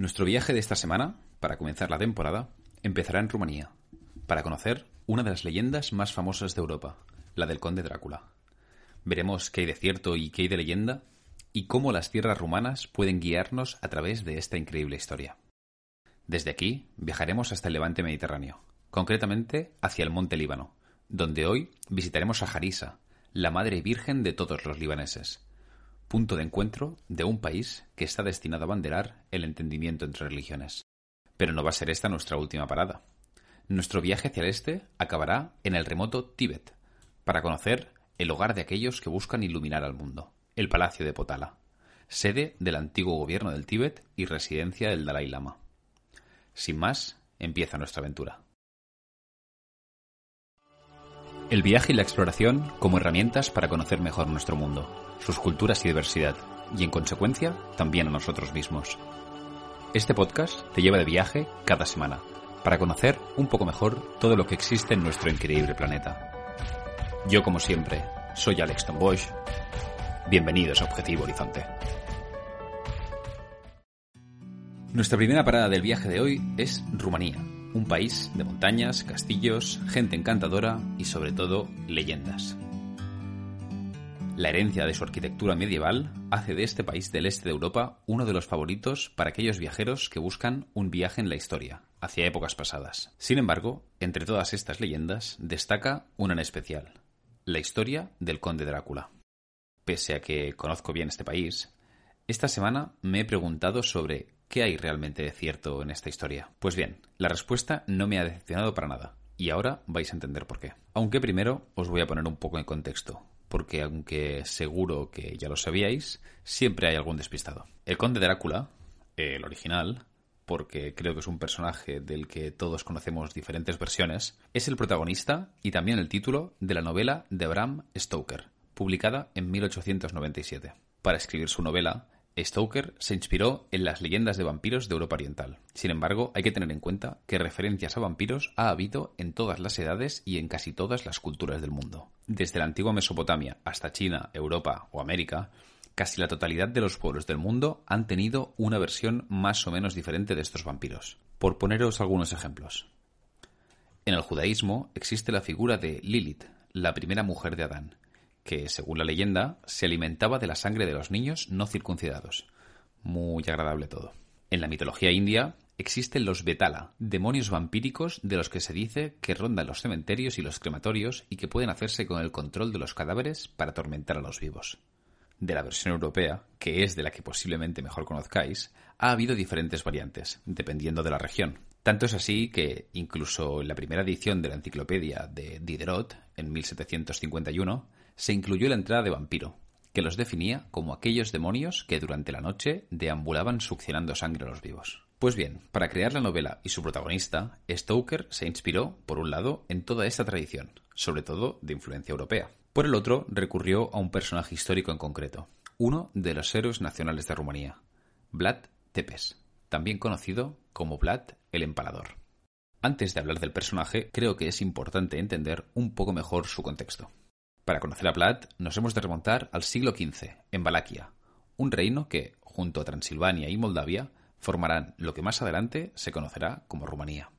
Nuestro viaje de esta semana, para comenzar la temporada, empezará en Rumanía, para conocer una de las leyendas más famosas de Europa, la del conde Drácula. Veremos qué hay de cierto y qué hay de leyenda, y cómo las tierras rumanas pueden guiarnos a través de esta increíble historia. Desde aquí viajaremos hasta el levante mediterráneo, concretamente hacia el monte Líbano, donde hoy visitaremos a Jarisa, la madre virgen de todos los libaneses, punto de encuentro de un país que está destinado a banderar el entendimiento entre religiones. Pero no va a ser esta nuestra última parada. Nuestro viaje hacia el este acabará en el remoto Tíbet, para conocer el hogar de aquellos que buscan iluminar al mundo, el Palacio de Potala, sede del antiguo gobierno del Tíbet y residencia del Dalai Lama. Sin más, empieza nuestra aventura. El viaje y la exploración como herramientas para conocer mejor nuestro mundo, sus culturas y diversidad, y en consecuencia también a nosotros mismos. Este podcast te lleva de viaje cada semana, para conocer un poco mejor todo lo que existe en nuestro increíble planeta. Yo, como siempre, soy Alex Tombosch. Bienvenidos a Objetivo Horizonte. Nuestra primera parada del viaje de hoy es Rumanía, un país de montañas, castillos, gente encantadora y sobre todo leyendas. La herencia de su arquitectura medieval hace de este país del este de Europa uno de los favoritos para aquellos viajeros que buscan un viaje en la historia, hacia épocas pasadas. Sin embargo, entre todas estas leyendas destaca una en especial, la historia del conde Drácula. Pese a que conozco bien este país, esta semana me he preguntado sobre qué hay realmente de cierto en esta historia. Pues bien, la respuesta no me ha decepcionado para nada, y ahora vais a entender por qué. Aunque primero os voy a poner un poco en contexto, porque aunque seguro que ya lo sabíais, siempre hay algún despistado. El conde Drácula, el original, porque creo que es un personaje del que todos conocemos diferentes versiones, es el protagonista y también el título de la novela de Bram Stoker, publicada en 1897. Para escribir su novela, Stoker se inspiró en las leyendas de vampiros de Europa Oriental. Sin embargo, hay que tener en cuenta que referencias a vampiros ha habido en todas las edades y en casi todas las culturas del mundo. Desde la antigua Mesopotamia hasta China, Europa o América, casi la totalidad de los pueblos del mundo han tenido una versión más o menos diferente de estos vampiros. Por poneros algunos ejemplos. En el judaísmo existe la figura de Lilith, la primera mujer de Adán, que, según la leyenda, se alimentaba de la sangre de los niños no circuncidados. Muy agradable todo. En la mitología india existen los Betala, demonios vampíricos de los que se dice que rondan los cementerios y los crematorios y que pueden hacerse con el control de los cadáveres para atormentar a los vivos. De la versión europea, que es de la que posiblemente mejor conozcáis, ha habido diferentes variantes, dependiendo de la región. Tanto es así que, incluso en la primera edición de la enciclopedia de Diderot, en 1751, se incluyó la entrada de vampiro, que los definía como aquellos demonios que durante la noche deambulaban succionando sangre a los vivos. Pues bien, para crear la novela y su protagonista, Stoker se inspiró, por un lado, en toda esta tradición, sobre todo de influencia europea. Por el otro, recurrió a un personaje histórico en concreto, uno de los héroes nacionales de Rumanía, Vlad Tepes, también conocido como Vlad el Empalador. Antes de hablar del personaje, creo que es importante entender un poco mejor su contexto. Para conocer a Vlad nos hemos de remontar al siglo XV, en Valaquia, un reino que, junto a Transilvania y Moldavia, formarán lo que más adelante se conocerá como Rumanía.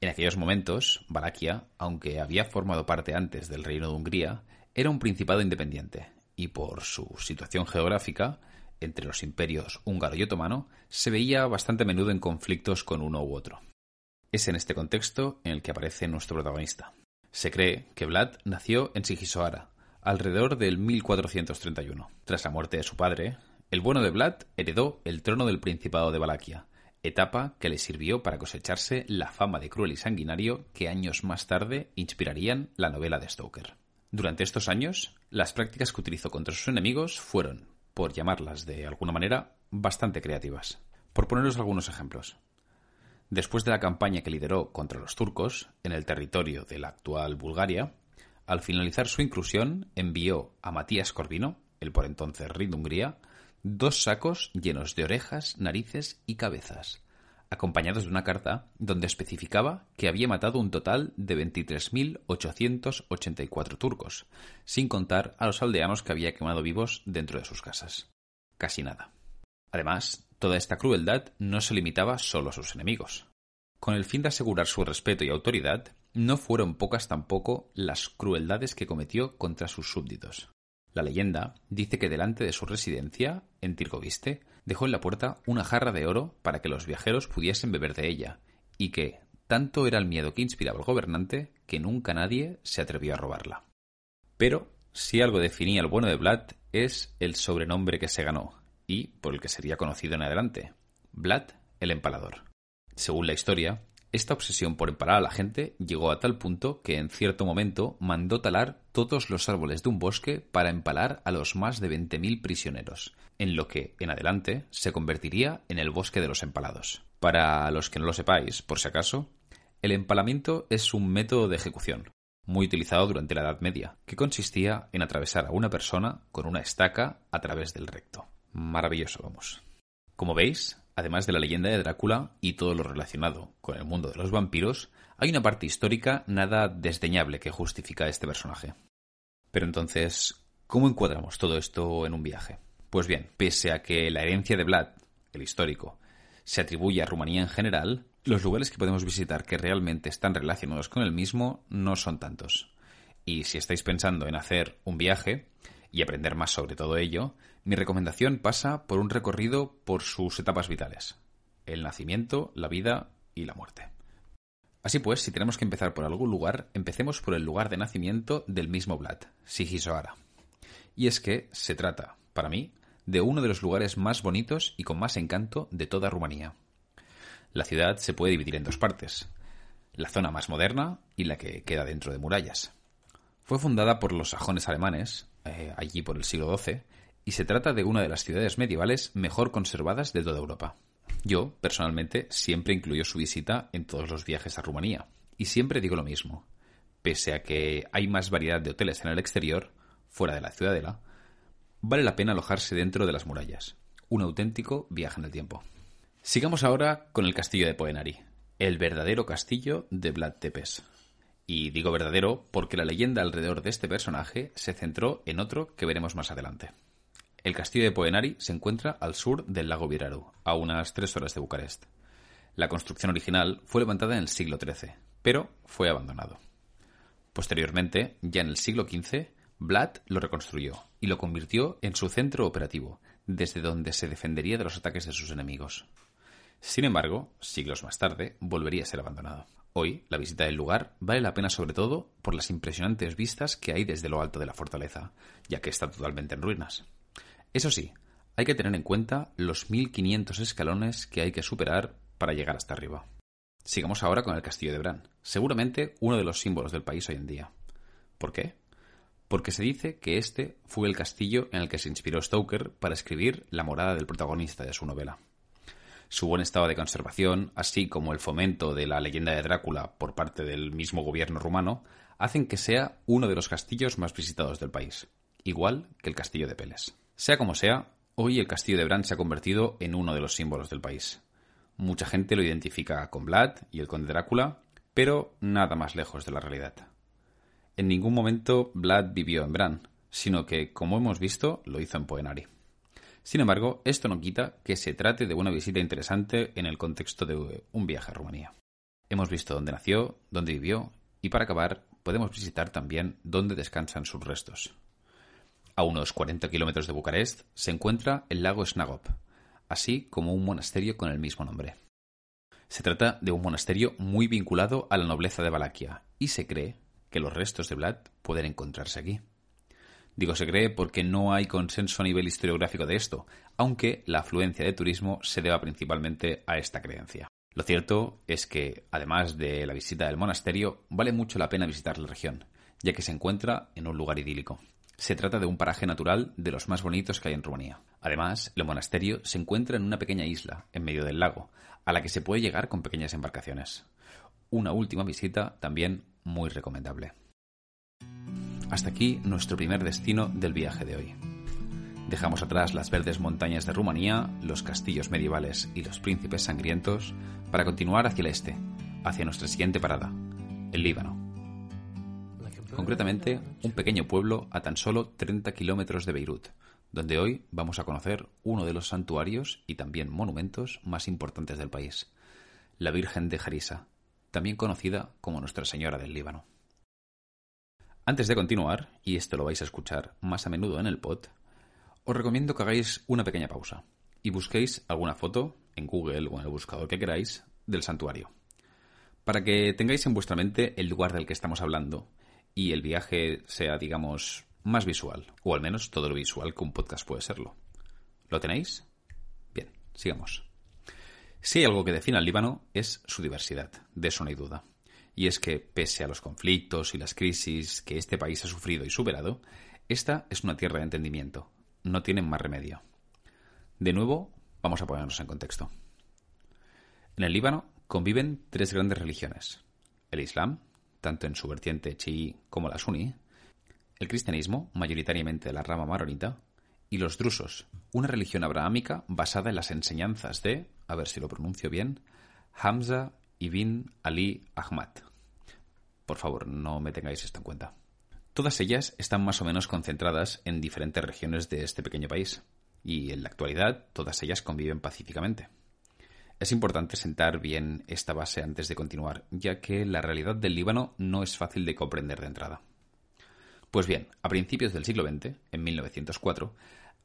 En aquellos momentos, Valaquia, aunque había formado parte antes del Reino de Hungría, era un principado independiente, y por su situación geográfica, entre los imperios húngaro y otomano, se veía bastante a menudo en conflictos con uno u otro. Es en este contexto en el que aparece nuestro protagonista. Se cree que Vlad nació en Sigisoara, alrededor del 1431. Tras la muerte de su padre, el bueno de Vlad heredó el trono del Principado de Valaquia, etapa que le sirvió para cosecharse la fama de cruel y sanguinario que años más tarde inspirarían la novela de Stoker. Durante estos años, las prácticas que utilizó contra sus enemigos fueron, por llamarlas de alguna manera, bastante creativas. Por poneros algunos ejemplos. Después de la campaña que lideró contra los turcos en el territorio de la actual Bulgaria, al finalizar su inclusión envió a Matías Corvino, el por entonces rey de Hungría, dos sacos llenos de orejas, narices y cabezas, acompañados de una carta donde especificaba que había matado un total de 23.884 turcos, sin contar a los aldeanos que había quemado vivos dentro de sus casas. Casi nada. Además, toda esta crueldad no se limitaba solo a sus enemigos. Con el fin de asegurar su respeto y autoridad, no fueron pocas tampoco las crueldades que cometió contra sus súbditos. La leyenda dice que delante de su residencia, en Tirgoviste, dejó en la puerta una jarra de oro para que los viajeros pudiesen beber de ella, y que tanto era el miedo que inspiraba el gobernante que nunca nadie se atrevió a robarla. Pero, si algo definía el bueno de Vlad, es el sobrenombre que se ganó, y por el que sería conocido en adelante, Vlad el Empalador. Según la historia, esta obsesión por empalar a la gente llegó a tal punto que en cierto momento mandó talar todos los árboles de un bosque para empalar a los más de 20.000 prisioneros, en lo que, en adelante, se convertiría en el bosque de los empalados. Para los que no lo sepáis, por si acaso, el empalamiento es un método de ejecución, muy utilizado durante la Edad Media, que consistía en atravesar a una persona con una estaca a través del recto. Maravilloso, vamos. Como veis, además de la leyenda de Drácula y todo lo relacionado con el mundo de los vampiros, hay una parte histórica nada desdeñable que justifica este personaje. Pero entonces, ¿cómo encuadramos todo esto en un viaje? Pues bien, pese a que la herencia de Vlad, el histórico, se atribuye a Rumanía en general, los lugares que podemos visitar que realmente están relacionados con el mismo no son tantos. Y si estáis pensando en hacer un viaje y aprender más sobre todo ello, mi recomendación pasa por un recorrido por sus etapas vitales. El nacimiento, la vida y la muerte. Así pues, si tenemos que empezar por algún lugar, empecemos por el lugar de nacimiento del mismo Vlad, Sigisoara. Y es que se trata, para mí, de uno de los lugares más bonitos y con más encanto de toda Rumanía. La ciudad se puede dividir en dos partes, la zona más moderna y la que queda dentro de murallas. Fue fundada por los sajones alemanes, eh, allí por el siglo XII, y se trata de una de las ciudades medievales mejor conservadas de toda Europa. Yo, personalmente, siempre incluyo su visita en todos los viajes a Rumanía, y siempre digo lo mismo. Pese a que hay más variedad de hoteles en el exterior, fuera de la ciudadela, vale la pena alojarse dentro de las murallas. Un auténtico viaje en el tiempo. Sigamos ahora con el castillo de Poenari, el verdadero castillo de Vlad Tepes. Y digo verdadero porque la leyenda alrededor de este personaje se centró en otro que veremos más adelante. El castillo de Poenari se encuentra al sur del lago Viraru, a unas tres horas de Bucarest. La construcción original fue levantada en el siglo XIII, pero fue abandonado. Posteriormente, ya en el siglo XV, Vlad lo reconstruyó y lo convirtió en su centro operativo, desde donde se defendería de los ataques de sus enemigos. Sin embargo, siglos más tarde, volvería a ser abandonado. Hoy, la visita del lugar vale la pena sobre todo por las impresionantes vistas que hay desde lo alto de la fortaleza, ya que está totalmente en ruinas. Eso sí, hay que tener en cuenta los 1500 escalones que hay que superar para llegar hasta arriba. Sigamos ahora con el castillo de Bran, seguramente uno de los símbolos del país hoy en día. ¿Por qué? Porque se dice que este fue el castillo en el que se inspiró Stoker para escribir la morada del protagonista de su novela. Su buen estado de conservación, así como el fomento de la leyenda de Drácula por parte del mismo gobierno rumano, hacen que sea uno de los castillos más visitados del país, igual que el castillo de Peles. Sea como sea, hoy el castillo de Bran se ha convertido en uno de los símbolos del país. Mucha gente lo identifica con Vlad y el conde Drácula, pero nada más lejos de la realidad. En ningún momento Vlad vivió en Bran, sino que, como hemos visto, lo hizo en Poenari. Sin embargo, esto no quita que se trate de una visita interesante en el contexto de un viaje a Rumanía. Hemos visto dónde nació, dónde vivió, y para acabar, podemos visitar también dónde descansan sus restos. A unos 40 kilómetros de Bucarest se encuentra el lago Snagop, así como un monasterio con el mismo nombre. Se trata de un monasterio muy vinculado a la nobleza de Valaquia y se cree que los restos de Vlad pueden encontrarse aquí. Digo se cree porque no hay consenso a nivel historiográfico de esto, aunque la afluencia de turismo se deba principalmente a esta creencia. Lo cierto es que, además de la visita del monasterio, vale mucho la pena visitar la región, ya que se encuentra en un lugar idílico. Se trata de un paraje natural de los más bonitos que hay en Rumanía. Además, el monasterio se encuentra en una pequeña isla, en medio del lago, a la que se puede llegar con pequeñas embarcaciones. Una última visita también muy recomendable. Hasta aquí nuestro primer destino del viaje de hoy. Dejamos atrás las verdes montañas de Rumanía, los castillos medievales y los príncipes sangrientos para continuar hacia el este, hacia nuestra siguiente parada, el Líbano. Concretamente, un pequeño pueblo a tan solo 30 kilómetros de Beirut, donde hoy vamos a conocer uno de los santuarios y también monumentos más importantes del país, la Virgen de Jarisa, también conocida como Nuestra Señora del Líbano. Antes de continuar, y esto lo vais a escuchar más a menudo en el pod, os recomiendo que hagáis una pequeña pausa y busquéis alguna foto en Google o en el buscador que queráis del santuario, para que tengáis en vuestra mente el lugar del que estamos hablando y el viaje sea, digamos, más visual, o al menos todo lo visual que un podcast puede serlo. ¿Lo tenéis? Bien, sigamos. Si hay algo que define al Líbano es su diversidad, de eso no hay duda. Y es que, pese a los conflictos y las crisis que este país ha sufrido y superado, esta es una tierra de entendimiento, no tienen más remedio. De nuevo, vamos a ponernos en contexto. En el Líbano conviven tres grandes religiones. El Islam, tanto en su vertiente chií como la suní, el cristianismo, mayoritariamente la rama maronita, y los drusos, una religión abrahámica basada en las enseñanzas de, a ver si lo pronuncio bien, Hamza ibn Ali Ahmad. Por favor, no me tengáis esto en cuenta. Todas ellas están más o menos concentradas en diferentes regiones de este pequeño país, y en la actualidad todas ellas conviven pacíficamente. Es importante sentar bien esta base antes de continuar, ya que la realidad del Líbano no es fácil de comprender de entrada. Pues bien, a principios del siglo XX, en 1904,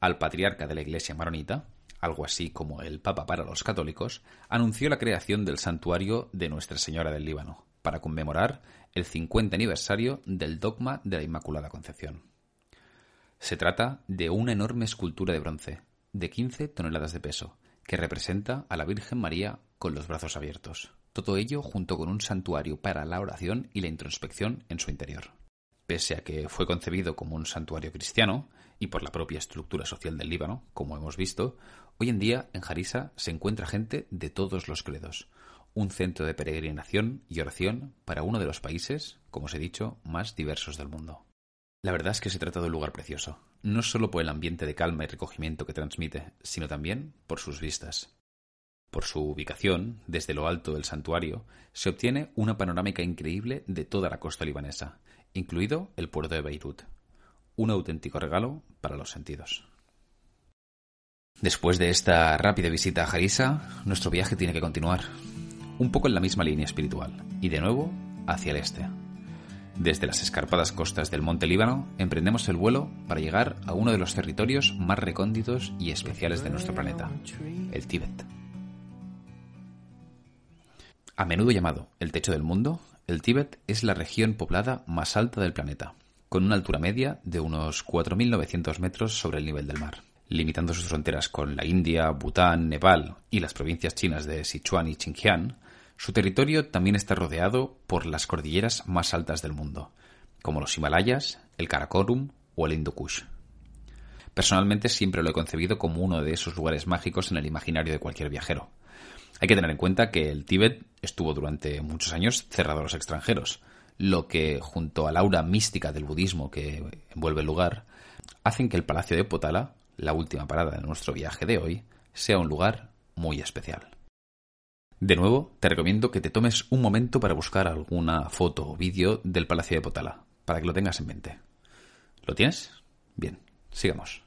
al patriarca de la Iglesia maronita, algo así como el Papa para los católicos, anunció la creación del santuario de Nuestra Señora del Líbano, para conmemorar el 50 aniversario del dogma de la Inmaculada Concepción. Se trata de una enorme escultura de bronce, de 15 toneladas de peso, que representa a la Virgen María con los brazos abiertos. Todo ello junto con un santuario para la oración y la introspección en su interior. Pese a que fue concebido como un santuario cristiano, y por la propia estructura social del Líbano, como hemos visto, hoy en día en Jarisa se encuentra gente de todos los credos, un centro de peregrinación y oración para uno de los países, como os he dicho, más diversos del mundo. La verdad es que se trata de un lugar precioso, no solo por el ambiente de calma y recogimiento que transmite, sino también por sus vistas. Por su ubicación, desde lo alto del santuario, se obtiene una panorámica increíble de toda la costa libanesa, incluido el puerto de Beirut. Un auténtico regalo para los sentidos. Después de esta rápida visita a Jarisa, nuestro viaje tiene que continuar un poco en la misma línea espiritual, y de nuevo hacia el este. Desde las escarpadas costas del monte Líbano emprendemos el vuelo para llegar a uno de los territorios más recónditos y especiales de nuestro planeta, el Tíbet. A menudo llamado el techo del mundo, el Tíbet es la región poblada más alta del planeta, con una altura media de unos 4.900 metros sobre el nivel del mar limitando sus fronteras con la India, Bután, Nepal y las provincias chinas de Sichuan y Xinjiang, su territorio también está rodeado por las cordilleras más altas del mundo, como los Himalayas, el Karakorum o el Hindu Kush. Personalmente siempre lo he concebido como uno de esos lugares mágicos en el imaginario de cualquier viajero. Hay que tener en cuenta que el Tíbet estuvo durante muchos años cerrado a los extranjeros, lo que, junto al aura mística del budismo que envuelve el lugar, hacen que el Palacio de Potala, la última parada de nuestro viaje de hoy, sea un lugar muy especial. De nuevo, te recomiendo que te tomes un momento para buscar alguna foto o vídeo del Palacio de Potala, para que lo tengas en mente. ¿Lo tienes? Bien, sigamos.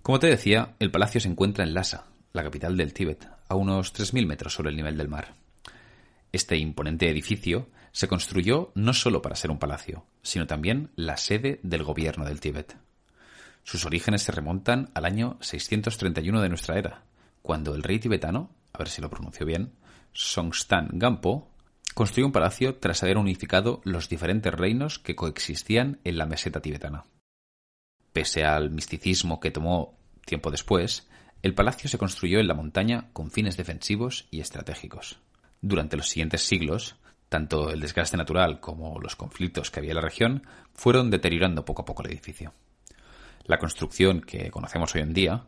Como te decía, el palacio se encuentra en Lhasa, la capital del Tíbet, a unos 3.000 metros sobre el nivel del mar. Este imponente edificio se construyó no solo para ser un palacio, sino también la sede del gobierno del Tíbet. Sus orígenes se remontan al año 631 de nuestra era, cuando el rey tibetano, a ver si lo pronuncio bien, Songstan Gampo, construyó un palacio tras haber unificado los diferentes reinos que coexistían en la meseta tibetana. Pese al misticismo que tomó tiempo después, el palacio se construyó en la montaña con fines defensivos y estratégicos. Durante los siguientes siglos, Tanto el desgaste natural como los conflictos que había en la región fueron deteriorando poco a poco el edificio. La construcción que conocemos hoy en día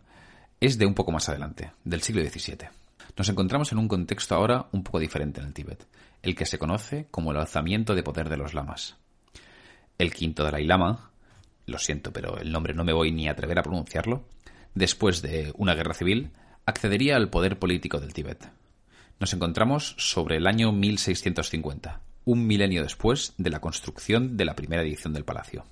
es de un poco más adelante, del siglo XVII. Nos encontramos en un contexto ahora un poco diferente en el Tíbet, el que se conoce como el alzamiento de poder de los lamas. El quinto Dalai Lama, lo siento, pero el nombre no me voy ni a atrever a pronunciarlo, después de una guerra civil, accedería al poder político del Tíbet. Nos encontramos sobre el año 1650, un milenio después de la construcción de la primera edición del palacio.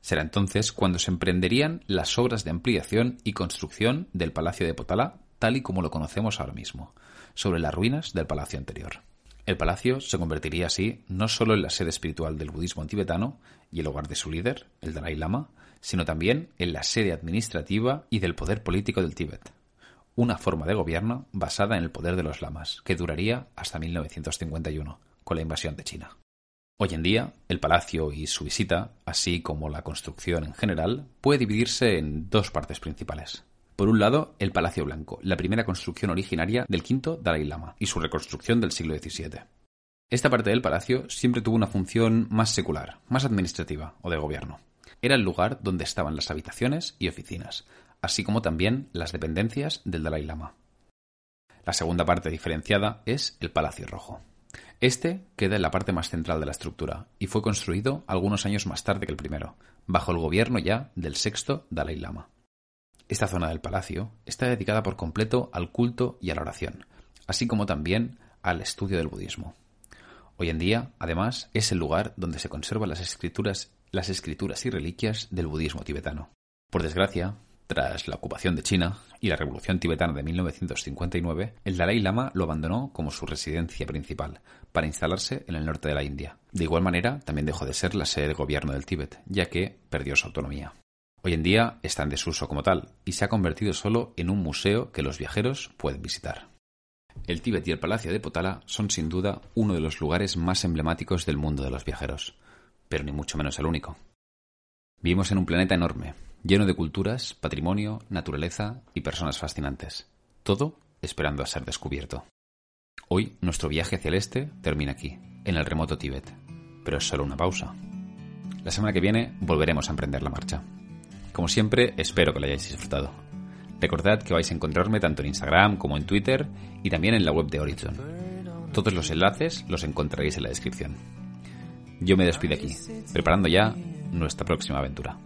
Será entonces cuando se emprenderían las obras de ampliación y construcción del Palacio de Potala, tal y como lo conocemos ahora mismo, sobre las ruinas del palacio anterior. El palacio se convertiría así no solo en la sede espiritual del budismo tibetano y el hogar de su líder, el Dalai Lama, sino también en la sede administrativa y del poder político del Tíbet. Una forma de gobierno basada en el poder de los lamas, que duraría hasta 1951, con la invasión de China. Hoy en día, el palacio y su visita, así como la construcción en general, puede dividirse en dos partes principales. Por un lado, el Palacio Blanco, la primera construcción originaria del quinto Dalai Lama y su reconstrucción del siglo XVII. Esta parte del palacio siempre tuvo una función más secular, más administrativa o de gobierno. Era el lugar donde estaban las habitaciones y oficinas, así como también las dependencias del Dalai Lama. La segunda parte diferenciada es el Palacio Rojo. Este queda en la parte más central de la estructura y fue construido algunos años más tarde que el primero, bajo el gobierno ya del sexto Dalai Lama. Esta zona del palacio está dedicada por completo al culto y a la oración, así como también al estudio del budismo. Hoy en día, además, es el lugar donde se conservan las escrituras, las escrituras y reliquias del budismo tibetano. Por desgracia, tras la ocupación de China y la revolución tibetana de 1959, el Dalai Lama lo abandonó como su residencia principal, para instalarse en el norte de la India. De igual manera, también dejó de ser la sede de gobierno del Tíbet, ya que perdió su autonomía. Hoy en día está en desuso como tal y se ha convertido solo en un museo que los viajeros pueden visitar. El Tíbet y el Palacio de Potala son sin duda uno de los lugares más emblemáticos del mundo de los viajeros, pero ni mucho menos el único. Vivimos en un planeta enorme, lleno de culturas, patrimonio, naturaleza y personas fascinantes, todo esperando a ser descubierto. Hoy nuestro viaje hacia el este termina aquí, en el remoto Tíbet, pero es solo una pausa. La semana que viene volveremos a emprender la marcha. Como siempre, espero que lo hayáis disfrutado. Recordad que vais a encontrarme tanto en Instagram como en Twitter y también en la web de Horizon. Todos los enlaces los encontraréis en la descripción. Yo me despido aquí, preparando ya nuestra próxima aventura.